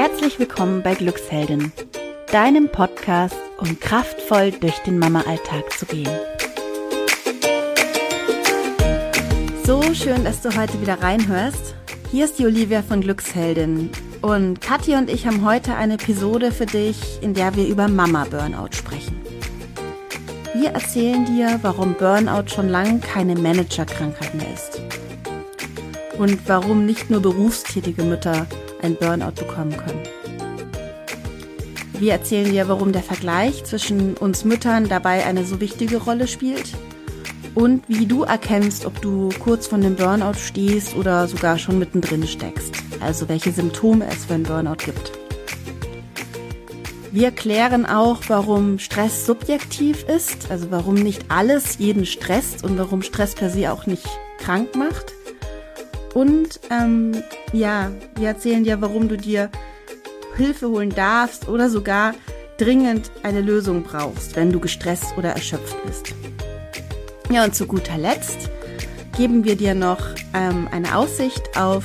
Herzlich willkommen bei Glücksheldin, deinem Podcast, um kraftvoll durch den Mama-Alltag zu gehen. So schön, dass du heute wieder reinhörst. Hier ist die Olivia von Glücksheldin und Kathi und ich haben heute eine Episode für dich, in der wir über Mama-Burnout sprechen. Wir erzählen dir, warum Burnout schon lange keine Managerkrankheit mehr ist. Und warum nicht nur berufstätige Mütter ein Burnout bekommen können. Wir erzählen dir, warum der Vergleich zwischen uns Müttern dabei eine so wichtige Rolle spielt und wie du erkennst, ob du kurz vor dem Burnout stehst oder sogar schon mittendrin steckst. Also welche Symptome es für ein Burnout gibt. Wir klären auch, warum Stress subjektiv ist, also warum nicht alles jeden stresst und warum Stress per se auch nicht krank macht. Und ähm, ja, wir erzählen dir, warum du dir Hilfe holen darfst oder sogar dringend eine Lösung brauchst, wenn du gestresst oder erschöpft bist. Ja, und zu guter Letzt geben wir dir noch ähm, eine Aussicht auf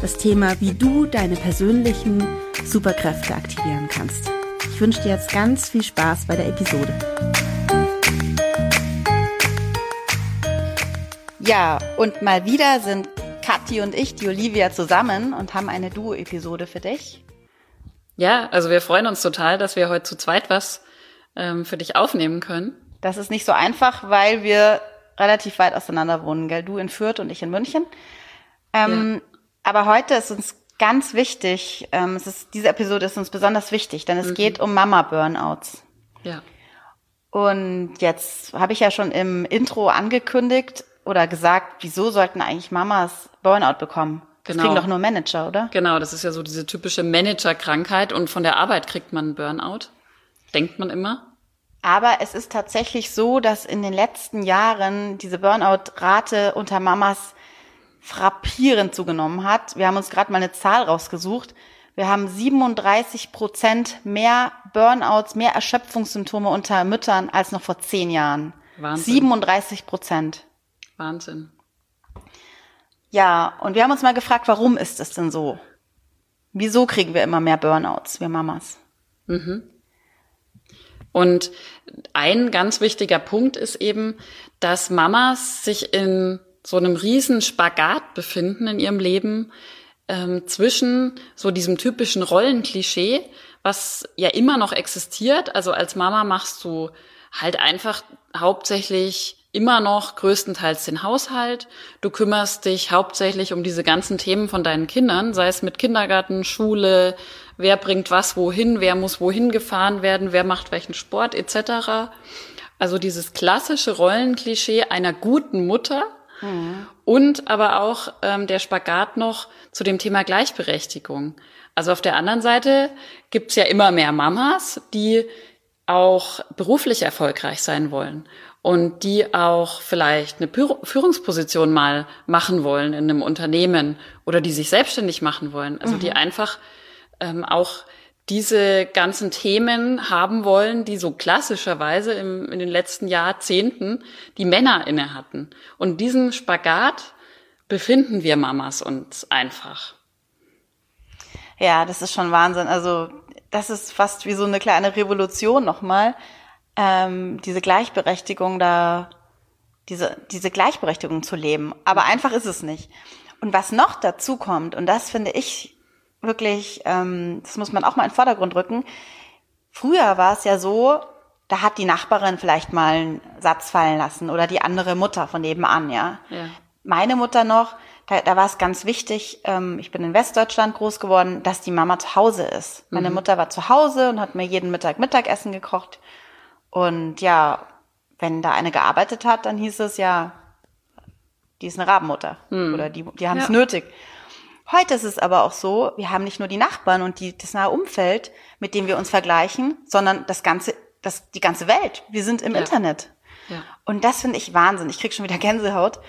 das Thema, wie du deine persönlichen Superkräfte aktivieren kannst. Ich wünsche dir jetzt ganz viel Spaß bei der Episode. Ja, und mal wieder sind Kathi und ich, die Olivia, zusammen und haben eine Duo-Episode für dich. Ja, also wir freuen uns total, dass wir heute zu zweit was ähm, für dich aufnehmen können. Das ist nicht so einfach, weil wir relativ weit auseinander wohnen, gell? Du in Fürth und ich in München. Ähm, ja. Aber heute ist uns ganz wichtig, ähm, es ist, diese Episode ist uns besonders wichtig, denn es mhm. geht um Mama-Burnouts. Ja. Und jetzt habe ich ja schon im Intro angekündigt oder gesagt, wieso sollten eigentlich Mamas Burnout bekommen? Das genau. kriegen doch nur Manager, oder? Genau, das ist ja so diese typische Manager-Krankheit und von der Arbeit kriegt man Burnout. Denkt man immer. Aber es ist tatsächlich so, dass in den letzten Jahren diese Burnout-Rate unter Mamas frappierend zugenommen hat. Wir haben uns gerade mal eine Zahl rausgesucht. Wir haben 37 Prozent mehr Burnouts, mehr Erschöpfungssymptome unter Müttern als noch vor zehn Jahren. Wahnsinn. 37 Prozent. Wahnsinn. Ja, und wir haben uns mal gefragt, warum ist es denn so? Wieso kriegen wir immer mehr Burnouts, wir Mamas? Mhm. Und ein ganz wichtiger Punkt ist eben, dass Mamas sich in so einem riesen Spagat befinden in ihrem Leben ähm, zwischen so diesem typischen Rollenklischee, was ja immer noch existiert. Also als Mama machst du halt einfach hauptsächlich immer noch größtenteils den Haushalt. Du kümmerst dich hauptsächlich um diese ganzen Themen von deinen Kindern, sei es mit Kindergarten, Schule, wer bringt was wohin, wer muss wohin gefahren werden, wer macht welchen Sport etc. Also dieses klassische Rollenklischee einer guten Mutter, Mhm. Und aber auch ähm, der Spagat noch zu dem Thema Gleichberechtigung. Also auf der anderen Seite gibt's ja immer mehr Mamas, die auch beruflich erfolgreich sein wollen und die auch vielleicht eine Führungsposition mal machen wollen in einem Unternehmen oder die sich selbstständig machen wollen. Also mhm. die einfach ähm, auch diese ganzen Themen haben wollen, die so klassischerweise im, in den letzten Jahrzehnten die Männer inne hatten. Und diesen Spagat befinden wir Mamas uns einfach. Ja, das ist schon Wahnsinn. Also das ist fast wie so eine kleine Revolution nochmal. Ähm, diese Gleichberechtigung da, diese, diese Gleichberechtigung zu leben. Aber einfach ist es nicht. Und was noch dazu kommt, und das finde ich wirklich, ähm, das muss man auch mal in den Vordergrund rücken. Früher war es ja so, da hat die Nachbarin vielleicht mal einen Satz fallen lassen oder die andere Mutter von nebenan, ja. ja. Meine Mutter noch, da, da war es ganz wichtig, ähm, ich bin in Westdeutschland groß geworden, dass die Mama zu Hause ist. Meine mhm. Mutter war zu Hause und hat mir jeden Mittag Mittagessen gekocht. Und ja, wenn da eine gearbeitet hat, dann hieß es ja, die ist eine Rabenmutter mhm. oder die, die haben es ja. nötig. Heute ist es aber auch so, wir haben nicht nur die Nachbarn und die, das nahe Umfeld, mit dem wir uns vergleichen, sondern das ganze, das, die ganze Welt. Wir sind im ja. Internet. Ja. Und das finde ich Wahnsinn. Ich krieg schon wieder Gänsehaut.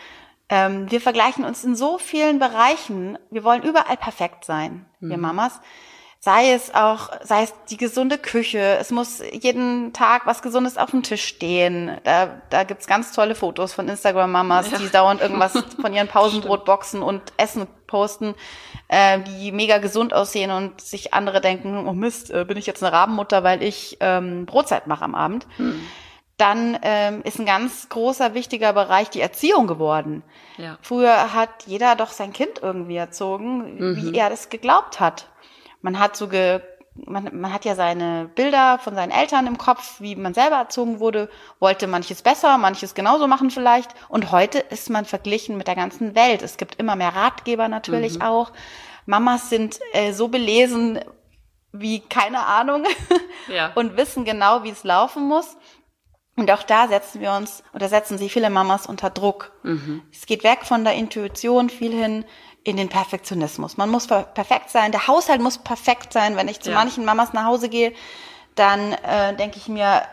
Ähm, wir vergleichen uns in so vielen Bereichen. Wir wollen überall perfekt sein, mhm. wir Mamas. Sei es auch, sei es die gesunde Küche. Es muss jeden Tag was Gesundes auf dem Tisch stehen. Da, da gibt's ganz tolle Fotos von Instagram-Mamas, ja. die dauernd irgendwas von ihren Pausenbrotboxen und Essen posten, äh, die mega gesund aussehen und sich andere denken, oh Mist, äh, bin ich jetzt eine Rabenmutter, weil ich ähm, Brotzeit mache am Abend. Hm. Dann ähm, ist ein ganz großer, wichtiger Bereich die Erziehung geworden. Ja. Früher hat jeder doch sein Kind irgendwie erzogen, mhm. wie er das geglaubt hat man hat so ge, man, man hat ja seine Bilder von seinen Eltern im Kopf, wie man selber erzogen wurde, wollte manches besser, manches genauso machen vielleicht. Und heute ist man verglichen mit der ganzen Welt. Es gibt immer mehr Ratgeber natürlich mhm. auch. Mamas sind äh, so belesen wie keine Ahnung ja. und wissen genau, wie es laufen muss. Und auch da setzen wir uns oder setzen sich viele Mamas unter Druck. Mhm. Es geht weg von der Intuition viel hin in den Perfektionismus. Man muss perfekt sein, der Haushalt muss perfekt sein. Wenn ich zu ja. manchen Mamas nach Hause gehe, dann äh, denke ich mir,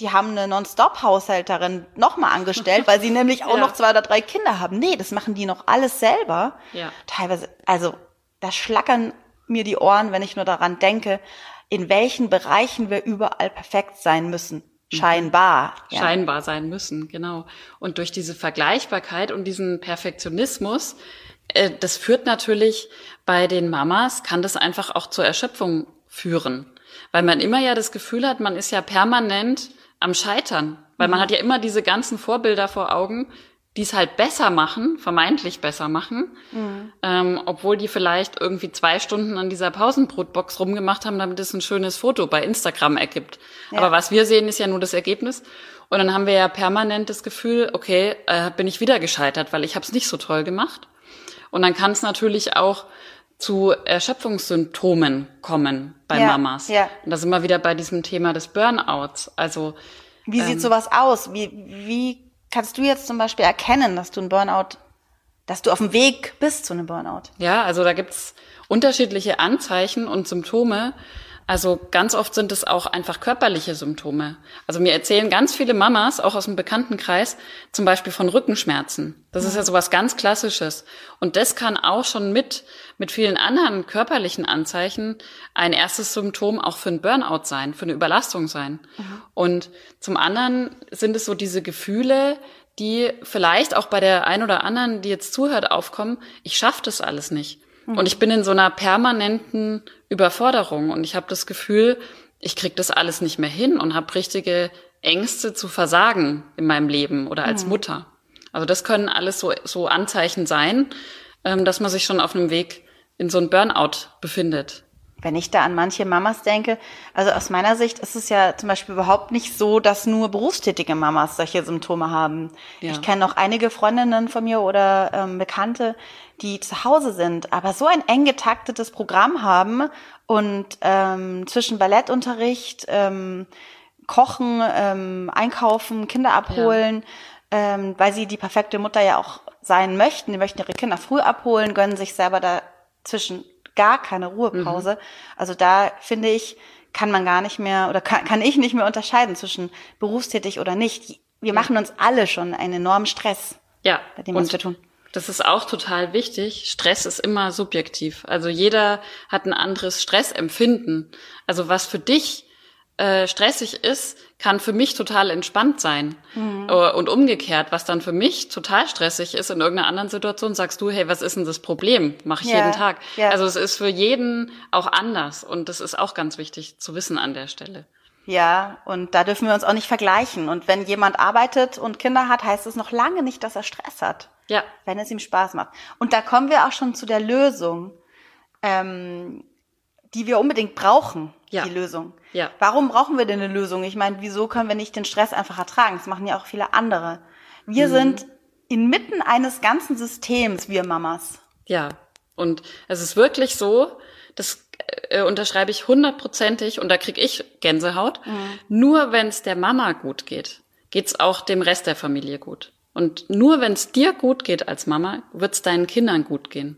die haben eine Non-Stop-Haushälterin nochmal angestellt, weil sie nämlich auch ja. noch zwei oder drei Kinder haben. Nee, das machen die noch alles selber. Ja. Teilweise, also da schlackern mir die Ohren, wenn ich nur daran denke, in welchen Bereichen wir überall perfekt sein müssen. Mhm. Scheinbar. Ja. Scheinbar sein müssen, genau. Und durch diese Vergleichbarkeit und diesen Perfektionismus das führt natürlich bei den Mamas, kann das einfach auch zur Erschöpfung führen. Weil man immer ja das Gefühl hat, man ist ja permanent am Scheitern. Weil man mhm. hat ja immer diese ganzen Vorbilder vor Augen, die es halt besser machen, vermeintlich besser machen, mhm. ähm, obwohl die vielleicht irgendwie zwei Stunden an dieser Pausenbrotbox rumgemacht haben, damit es ein schönes Foto bei Instagram ergibt. Ja. Aber was wir sehen, ist ja nur das Ergebnis. Und dann haben wir ja permanent das Gefühl, okay, äh, bin ich wieder gescheitert, weil ich habe es nicht so toll gemacht. Und dann kann es natürlich auch zu Erschöpfungssymptomen kommen bei ja, Mamas. Ja. Und da sind wir wieder bei diesem Thema des Burnouts. Also wie ähm, sieht sowas aus? Wie, wie kannst du jetzt zum Beispiel erkennen, dass du ein Burnout, dass du auf dem Weg bist zu einem Burnout? Ja, also da gibt's unterschiedliche Anzeichen und Symptome. Also ganz oft sind es auch einfach körperliche Symptome. Also mir erzählen ganz viele Mamas, auch aus dem Bekanntenkreis, zum Beispiel von Rückenschmerzen. Das ist ja sowas ganz Klassisches. Und das kann auch schon mit, mit vielen anderen körperlichen Anzeichen ein erstes Symptom auch für ein Burnout sein, für eine Überlastung sein. Mhm. Und zum anderen sind es so diese Gefühle, die vielleicht auch bei der ein oder anderen, die jetzt zuhört, aufkommen, ich schaffe das alles nicht. Mhm. Und ich bin in so einer permanenten Überforderung und ich habe das Gefühl, ich krieg das alles nicht mehr hin und habe richtige Ängste zu versagen in meinem Leben oder als mhm. Mutter. Also das können alles so, so Anzeichen sein, ähm, dass man sich schon auf einem Weg in so ein Burnout befindet. Wenn ich da an manche Mamas denke, also aus meiner Sicht ist es ja zum Beispiel überhaupt nicht so, dass nur berufstätige Mamas solche Symptome haben. Ja. Ich kenne noch einige Freundinnen von mir oder ähm, Bekannte, die zu Hause sind, aber so ein eng getaktetes Programm haben und ähm, zwischen Ballettunterricht, ähm, Kochen, ähm, Einkaufen, Kinder abholen, ja. ähm, weil sie die perfekte Mutter ja auch sein möchten. Die möchten ihre Kinder früh abholen, gönnen sich selber dazwischen gar keine Ruhepause. Mhm. Also da finde ich, kann man gar nicht mehr oder kann, kann ich nicht mehr unterscheiden zwischen berufstätig oder nicht. Wir machen uns alle schon einen enormen Stress ja, bei dem, was wir tun. Das ist auch total wichtig. Stress ist immer subjektiv. Also jeder hat ein anderes Stressempfinden. Also was für dich äh, stressig ist, kann für mich total entspannt sein. Mhm. Äh, und umgekehrt, was dann für mich total stressig ist in irgendeiner anderen Situation, sagst du, hey, was ist denn das Problem? Mache ich ja. jeden Tag. Ja. Also es ist für jeden auch anders. Und das ist auch ganz wichtig zu wissen an der Stelle. Ja, und da dürfen wir uns auch nicht vergleichen. Und wenn jemand arbeitet und Kinder hat, heißt es noch lange nicht, dass er Stress hat. Ja. Wenn es ihm Spaß macht. Und da kommen wir auch schon zu der Lösung, ähm, die wir unbedingt brauchen, ja. die Lösung. Ja. Warum brauchen wir denn eine Lösung? Ich meine, wieso können wir nicht den Stress einfach ertragen? Das machen ja auch viele andere. Wir mhm. sind inmitten eines ganzen Systems, wir Mamas. Ja. Und es ist wirklich so, das äh, unterschreibe ich hundertprozentig und da krieg ich Gänsehaut. Mhm. Nur wenn es der Mama gut geht, geht's auch dem Rest der Familie gut. Und nur wenn es dir gut geht als Mama, wird's deinen Kindern gut gehen.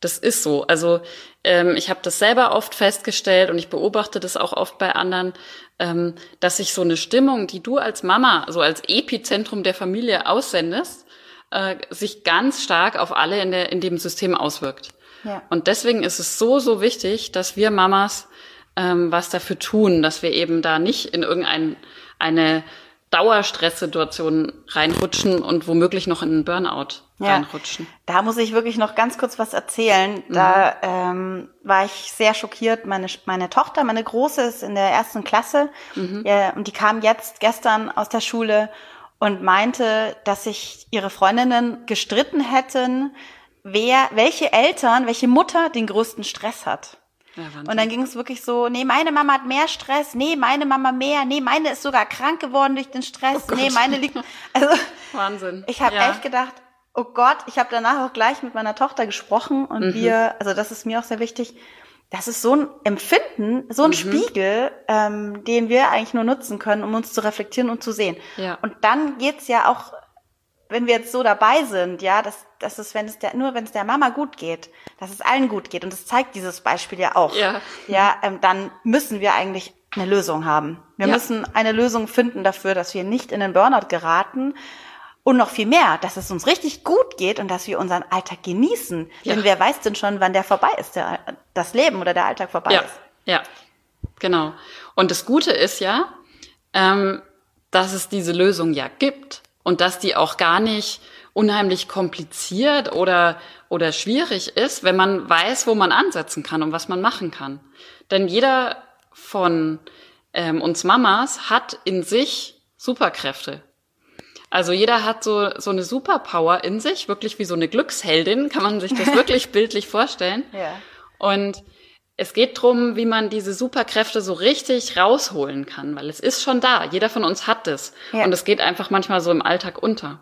Das ist so. Also ähm, ich habe das selber oft festgestellt und ich beobachte das auch oft bei anderen, ähm, dass sich so eine Stimmung, die du als Mama, so als Epizentrum der Familie aussendest, äh, sich ganz stark auf alle in, der, in dem System auswirkt. Ja. Und deswegen ist es so, so wichtig, dass wir Mamas ähm, was dafür tun, dass wir eben da nicht in irgendeine eine Dauerstresssituation reinrutschen und womöglich noch in einen Burnout ja, reinrutschen. Da muss ich wirklich noch ganz kurz was erzählen. Da mhm. ähm, war ich sehr schockiert. Meine, meine Tochter, meine Große, ist in der ersten Klasse mhm. ja, und die kam jetzt gestern aus der Schule und meinte, dass sich ihre Freundinnen gestritten hätten, wer, welche Eltern, welche Mutter den größten Stress hat. Ja, und dann ging es wirklich so, nee, meine Mama hat mehr Stress, nee, meine Mama mehr, nee, meine ist sogar krank geworden durch den Stress, oh nee, meine liegt. Also Wahnsinn. Ich habe ja. echt gedacht, oh Gott, ich habe danach auch gleich mit meiner Tochter gesprochen und mhm. wir, also das ist mir auch sehr wichtig, das ist so ein Empfinden, so ein mhm. Spiegel, ähm, den wir eigentlich nur nutzen können, um uns zu reflektieren und zu sehen. Ja. Und dann geht's ja auch wenn wir jetzt so dabei sind, ja, dass, dass es, wenn es der, nur wenn es der Mama gut geht, dass es allen gut geht, und das zeigt dieses Beispiel ja auch, ja, ja ähm, dann müssen wir eigentlich eine Lösung haben. Wir ja. müssen eine Lösung finden dafür, dass wir nicht in den Burnout geraten und noch viel mehr, dass es uns richtig gut geht und dass wir unseren Alltag genießen. Ja. Denn wer weiß denn schon, wann der vorbei ist, der, das Leben oder der Alltag vorbei ja. ist. Ja, genau. Und das Gute ist ja, ähm, dass es diese Lösung ja gibt und dass die auch gar nicht unheimlich kompliziert oder, oder schwierig ist, wenn man weiß, wo man ansetzen kann und was man machen kann. Denn jeder von ähm, uns Mamas hat in sich Superkräfte. Also jeder hat so, so eine Superpower in sich, wirklich wie so eine Glücksheldin, kann man sich das wirklich bildlich vorstellen. Ja. Und es geht drum, wie man diese Superkräfte so richtig rausholen kann, weil es ist schon da. Jeder von uns hat es. Ja. Und es geht einfach manchmal so im Alltag unter.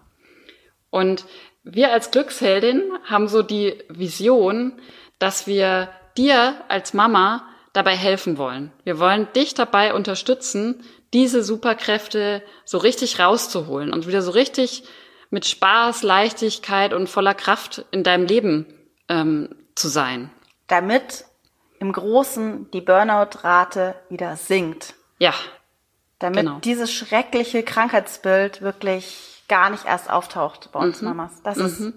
Und wir als Glücksheldin haben so die Vision, dass wir dir als Mama dabei helfen wollen. Wir wollen dich dabei unterstützen, diese Superkräfte so richtig rauszuholen und wieder so richtig mit Spaß, Leichtigkeit und voller Kraft in deinem Leben ähm, zu sein. Damit im Großen die Burnout-Rate wieder sinkt. Ja. Damit genau. dieses schreckliche Krankheitsbild wirklich gar nicht erst auftaucht bei uns mhm. Mamas. Das mhm. ist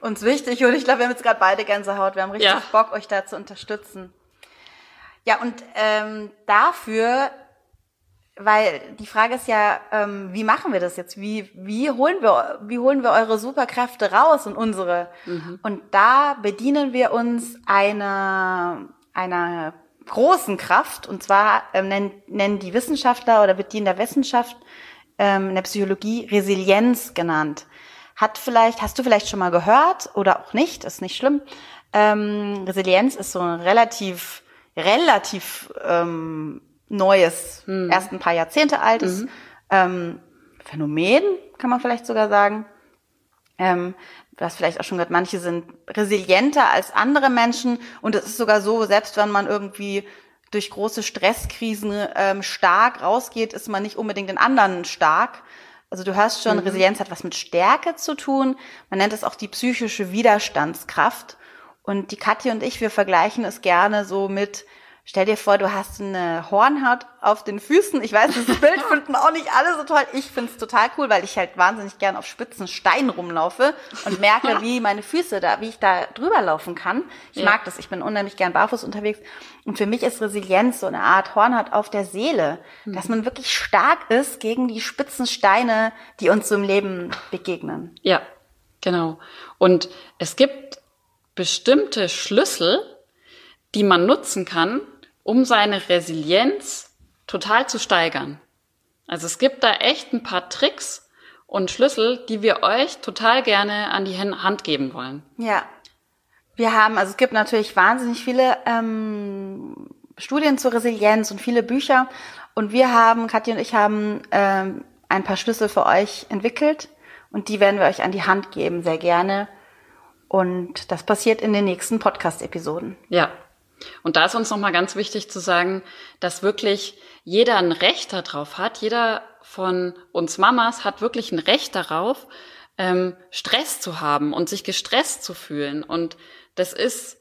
uns wichtig und ich glaube, wir haben jetzt gerade beide Gänsehaut. Wir haben richtig ja. Bock, euch da zu unterstützen. Ja, und ähm, dafür weil die Frage ist ja, ähm, wie machen wir das jetzt? Wie, wie, holen wir, wie holen wir eure Superkräfte raus und unsere? Mhm. Und da bedienen wir uns einer einer großen Kraft, und zwar ähm, nennen, nennen die Wissenschaftler oder wird die in der Wissenschaft ähm, in der Psychologie Resilienz genannt. Hat vielleicht, hast du vielleicht schon mal gehört oder auch nicht, ist nicht schlimm. Ähm, Resilienz ist so ein relativ, relativ ähm, neues, hm. erst ein paar Jahrzehnte altes mhm. ähm, Phänomen, kann man vielleicht sogar sagen. Ähm, du hast vielleicht auch schon gehört, manche sind resilienter als andere Menschen und es ist sogar so, selbst wenn man irgendwie durch große Stresskrisen ähm, stark rausgeht, ist man nicht unbedingt den anderen stark. Also du hörst schon, mhm. Resilienz hat was mit Stärke zu tun. Man nennt es auch die psychische Widerstandskraft. Und die Katja und ich, wir vergleichen es gerne so mit Stell dir vor, du hast eine Hornhaut auf den Füßen. Ich weiß, das Bild finden auch nicht alle so toll. Ich find's total cool, weil ich halt wahnsinnig gern auf spitzen Steinen rumlaufe und merke, wie meine Füße da, wie ich da drüber laufen kann. Ich ja. mag das. Ich bin unheimlich gern barfuß unterwegs. Und für mich ist Resilienz so eine Art Hornhaut auf der Seele, mhm. dass man wirklich stark ist gegen die spitzen Steine, die uns so im Leben begegnen. Ja, genau. Und es gibt bestimmte Schlüssel, die man nutzen kann, um seine Resilienz total zu steigern. Also es gibt da echt ein paar Tricks und Schlüssel, die wir euch total gerne an die Hand geben wollen. Ja. Wir haben, also es gibt natürlich wahnsinnig viele ähm, Studien zur Resilienz und viele Bücher. Und wir haben, Katja und ich haben ähm, ein paar Schlüssel für euch entwickelt und die werden wir euch an die Hand geben, sehr gerne. Und das passiert in den nächsten Podcast-Episoden. Ja, und da ist uns nochmal ganz wichtig zu sagen, dass wirklich jeder ein Recht darauf hat. Jeder von uns Mamas hat wirklich ein Recht darauf, ähm, Stress zu haben und sich gestresst zu fühlen. Und das ist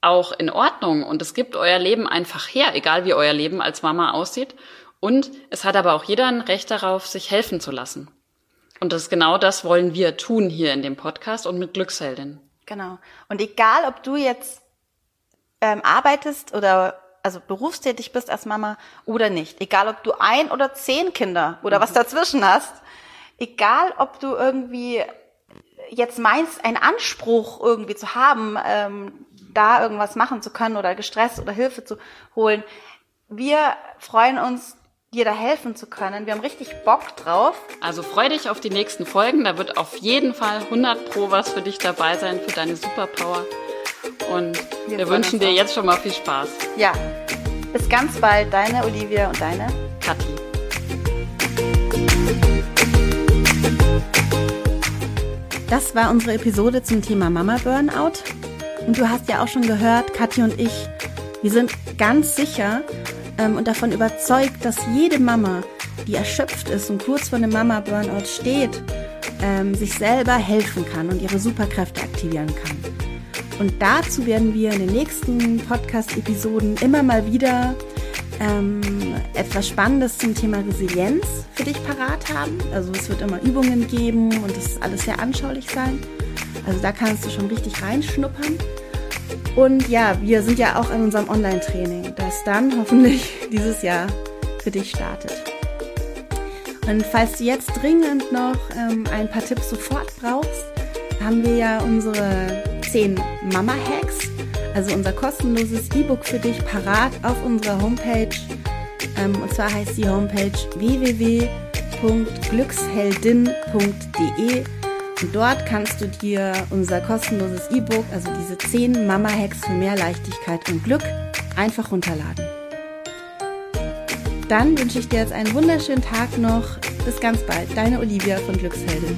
auch in Ordnung und es gibt euer Leben einfach her, egal wie euer Leben als Mama aussieht. Und es hat aber auch jeder ein Recht darauf, sich helfen zu lassen. Und das ist genau das wollen wir tun hier in dem Podcast und mit Glücksheldin. Genau. Und egal, ob du jetzt ähm, arbeitest oder also berufstätig bist als Mama oder nicht, egal ob du ein oder zehn Kinder oder mhm. was dazwischen hast, egal ob du irgendwie jetzt meinst, einen Anspruch irgendwie zu haben, ähm, da irgendwas machen zu können oder gestresst oder Hilfe zu holen. Wir freuen uns, dir da helfen zu können. Wir haben richtig Bock drauf. Also freu dich auf die nächsten Folgen. Da wird auf jeden Fall 100 Pro was für dich dabei sein, für deine Superpower. Und wir, wir wünschen dir jetzt schon mal viel Spaß. Ja. Bis ganz bald, deine Olivia und deine Kathi. Das war unsere Episode zum Thema Mama Burnout. Und du hast ja auch schon gehört, Kathi und ich, wir sind ganz sicher, ähm, und davon überzeugt, dass jede Mama, die erschöpft ist und kurz vor einem Mama-Burnout steht, ähm, sich selber helfen kann und ihre Superkräfte aktivieren kann. Und dazu werden wir in den nächsten Podcast-Episoden immer mal wieder ähm, etwas Spannendes zum Thema Resilienz für dich parat haben. Also es wird immer Übungen geben und es ist alles sehr anschaulich sein. Also da kannst du schon richtig reinschnuppern. Und ja, wir sind ja auch in unserem Online-Training, das dann hoffentlich dieses Jahr für dich startet. Und falls du jetzt dringend noch ähm, ein paar Tipps sofort brauchst, haben wir ja unsere 10 Mama-Hacks, also unser kostenloses E-Book für dich parat auf unserer Homepage. Ähm, und zwar heißt die Homepage www.glücksheldin.de und dort kannst du dir unser kostenloses E-Book, also diese 10 Mama-Hacks für mehr Leichtigkeit und Glück, einfach runterladen. Dann wünsche ich dir jetzt einen wunderschönen Tag noch. Bis ganz bald. Deine Olivia von Glücksheldin.